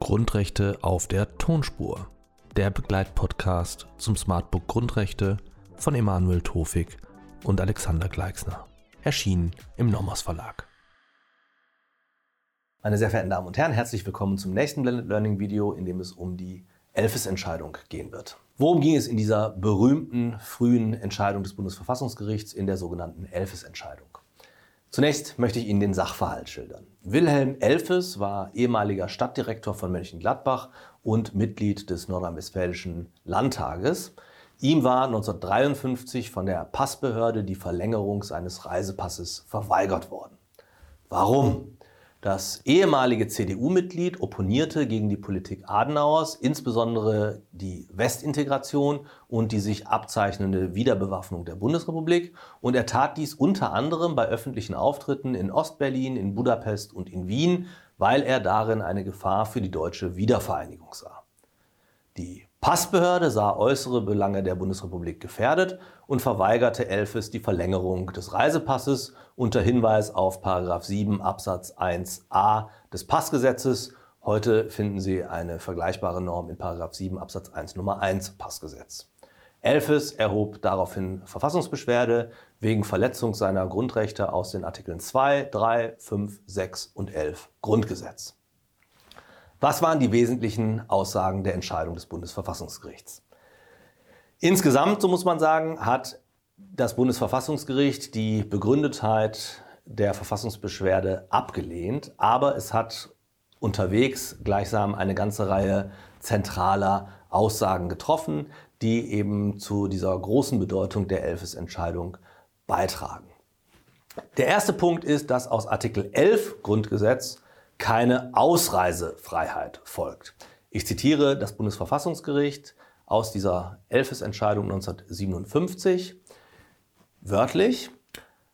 Grundrechte auf der Tonspur. Der Begleitpodcast zum Smartbook Grundrechte von Emanuel Tofik und Alexander Gleixner. Erschienen im Nomos Verlag. Meine sehr verehrten Damen und Herren, herzlich willkommen zum nächsten Blended Learning Video, in dem es um die Elfes-Entscheidung gehen wird. Worum ging es in dieser berühmten frühen Entscheidung des Bundesverfassungsgerichts in der sogenannten Elfes-Entscheidung? Zunächst möchte ich Ihnen den Sachverhalt schildern. Wilhelm Elfes war ehemaliger Stadtdirektor von Mönchengladbach und Mitglied des Nordrhein-Westfälischen Landtages. Ihm war 1953 von der Passbehörde die Verlängerung seines Reisepasses verweigert worden. Warum? Das ehemalige CDU-Mitglied opponierte gegen die Politik Adenauers, insbesondere die Westintegration und die sich abzeichnende Wiederbewaffnung der Bundesrepublik. Und er tat dies unter anderem bei öffentlichen Auftritten in Ostberlin, in Budapest und in Wien, weil er darin eine Gefahr für die deutsche Wiedervereinigung sah. Die Passbehörde sah äußere Belange der Bundesrepublik gefährdet und verweigerte Elfes die Verlängerung des Reisepasses unter Hinweis auf 7 Absatz 1a des Passgesetzes. Heute finden Sie eine vergleichbare Norm in 7 Absatz 1 Nummer 1 Passgesetz. Elfes erhob daraufhin Verfassungsbeschwerde wegen Verletzung seiner Grundrechte aus den Artikeln 2, 3, 5, 6 und 11 Grundgesetz. Was waren die wesentlichen Aussagen der Entscheidung des Bundesverfassungsgerichts? Insgesamt, so muss man sagen, hat das Bundesverfassungsgericht die Begründetheit der Verfassungsbeschwerde abgelehnt, aber es hat unterwegs gleichsam eine ganze Reihe zentraler Aussagen getroffen, die eben zu dieser großen Bedeutung der Elfes-Entscheidung beitragen. Der erste Punkt ist, dass aus Artikel 11 Grundgesetz keine Ausreisefreiheit folgt. Ich zitiere das Bundesverfassungsgericht aus dieser Elfes-Entscheidung 1957 wörtlich.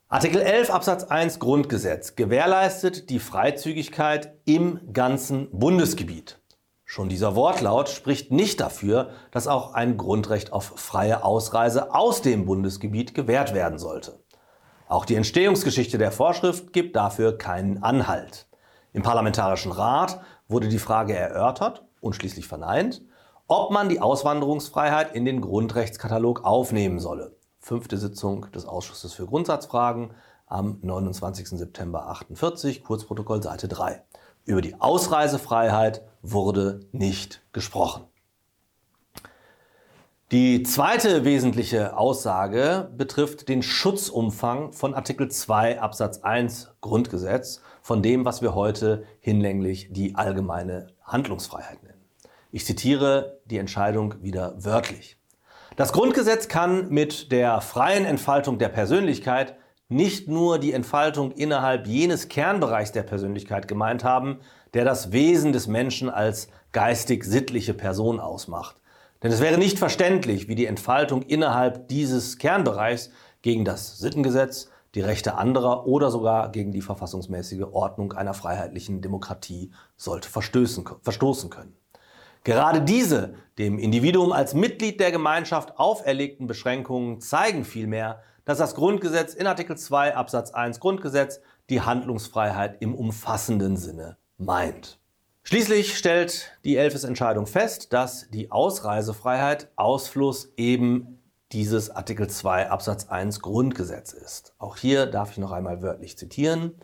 Artikel 11 Absatz 1 Grundgesetz gewährleistet die Freizügigkeit im ganzen Bundesgebiet. Schon dieser Wortlaut spricht nicht dafür, dass auch ein Grundrecht auf freie Ausreise aus dem Bundesgebiet gewährt werden sollte. Auch die Entstehungsgeschichte der Vorschrift gibt dafür keinen Anhalt. Im Parlamentarischen Rat wurde die Frage erörtert und schließlich verneint, ob man die Auswanderungsfreiheit in den Grundrechtskatalog aufnehmen solle. Fünfte Sitzung des Ausschusses für Grundsatzfragen am 29. September 48, Kurzprotokoll Seite 3. Über die Ausreisefreiheit wurde nicht gesprochen. Die zweite wesentliche Aussage betrifft den Schutzumfang von Artikel 2 Absatz 1 Grundgesetz, von dem, was wir heute hinlänglich die allgemeine Handlungsfreiheit nennen. Ich zitiere die Entscheidung wieder wörtlich. Das Grundgesetz kann mit der freien Entfaltung der Persönlichkeit nicht nur die Entfaltung innerhalb jenes Kernbereichs der Persönlichkeit gemeint haben, der das Wesen des Menschen als geistig-sittliche Person ausmacht, denn es wäre nicht verständlich, wie die Entfaltung innerhalb dieses Kernbereichs gegen das Sittengesetz, die Rechte anderer oder sogar gegen die verfassungsmäßige Ordnung einer freiheitlichen Demokratie sollte verstoßen können. Gerade diese dem Individuum als Mitglied der Gemeinschaft auferlegten Beschränkungen zeigen vielmehr, dass das Grundgesetz in Artikel 2 Absatz 1 Grundgesetz die Handlungsfreiheit im umfassenden Sinne meint. Schließlich stellt die Elfes-Entscheidung fest, dass die Ausreisefreiheit Ausfluss eben dieses Artikel 2 Absatz 1 Grundgesetz ist. Auch hier darf ich noch einmal wörtlich zitieren.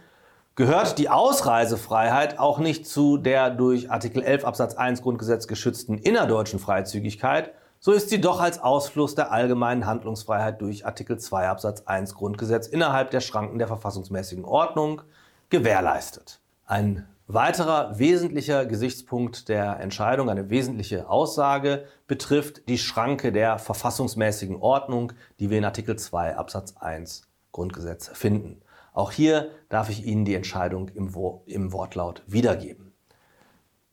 Gehört die Ausreisefreiheit auch nicht zu der durch Artikel 11 Absatz 1 Grundgesetz geschützten innerdeutschen Freizügigkeit, so ist sie doch als Ausfluss der allgemeinen Handlungsfreiheit durch Artikel 2 Absatz 1 Grundgesetz innerhalb der Schranken der verfassungsmäßigen Ordnung gewährleistet. Ein Weiterer wesentlicher Gesichtspunkt der Entscheidung, eine wesentliche Aussage, betrifft die Schranke der verfassungsmäßigen Ordnung, die wir in Artikel 2 Absatz 1 Grundgesetz finden. Auch hier darf ich Ihnen die Entscheidung im, im Wortlaut wiedergeben.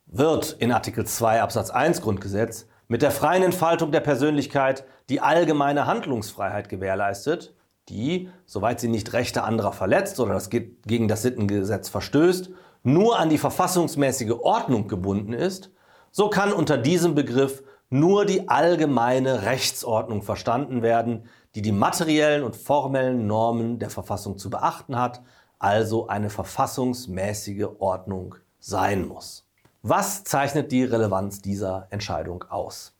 Wird in Artikel 2 Absatz 1 Grundgesetz mit der freien Entfaltung der Persönlichkeit die allgemeine Handlungsfreiheit gewährleistet, die, soweit sie nicht Rechte anderer verletzt oder das gegen das Sittengesetz verstößt, nur an die verfassungsmäßige Ordnung gebunden ist, so kann unter diesem Begriff nur die allgemeine Rechtsordnung verstanden werden, die die materiellen und formellen Normen der Verfassung zu beachten hat, also eine verfassungsmäßige Ordnung sein muss. Was zeichnet die Relevanz dieser Entscheidung aus?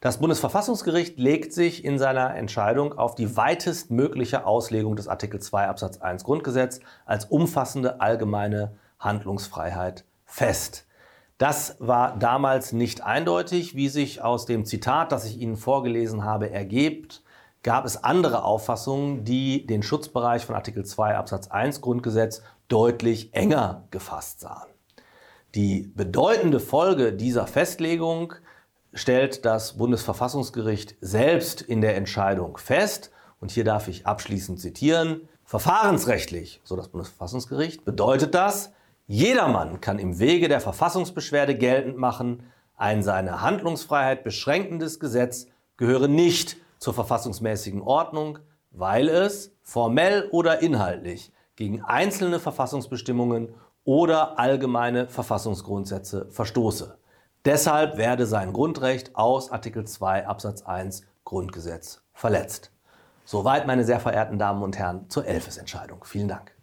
Das Bundesverfassungsgericht legt sich in seiner Entscheidung auf die weitestmögliche Auslegung des Artikel 2 Absatz 1 Grundgesetz als umfassende allgemeine Handlungsfreiheit fest. Das war damals nicht eindeutig, wie sich aus dem Zitat, das ich Ihnen vorgelesen habe, ergibt gab es andere Auffassungen, die den Schutzbereich von Artikel 2 Absatz 1 Grundgesetz deutlich enger gefasst sahen. Die bedeutende Folge dieser Festlegung stellt das Bundesverfassungsgericht selbst in der Entscheidung fest. Und hier darf ich abschließend zitieren. Verfahrensrechtlich, so das Bundesverfassungsgericht, bedeutet das, jedermann kann im Wege der Verfassungsbeschwerde geltend machen, ein seine Handlungsfreiheit beschränkendes Gesetz gehöre nicht zur verfassungsmäßigen Ordnung, weil es formell oder inhaltlich gegen einzelne Verfassungsbestimmungen oder allgemeine Verfassungsgrundsätze verstoße. Deshalb werde sein Grundrecht aus Artikel 2 Absatz 1 Grundgesetz verletzt. Soweit, meine sehr verehrten Damen und Herren, zur Elfes-Entscheidung. Vielen Dank.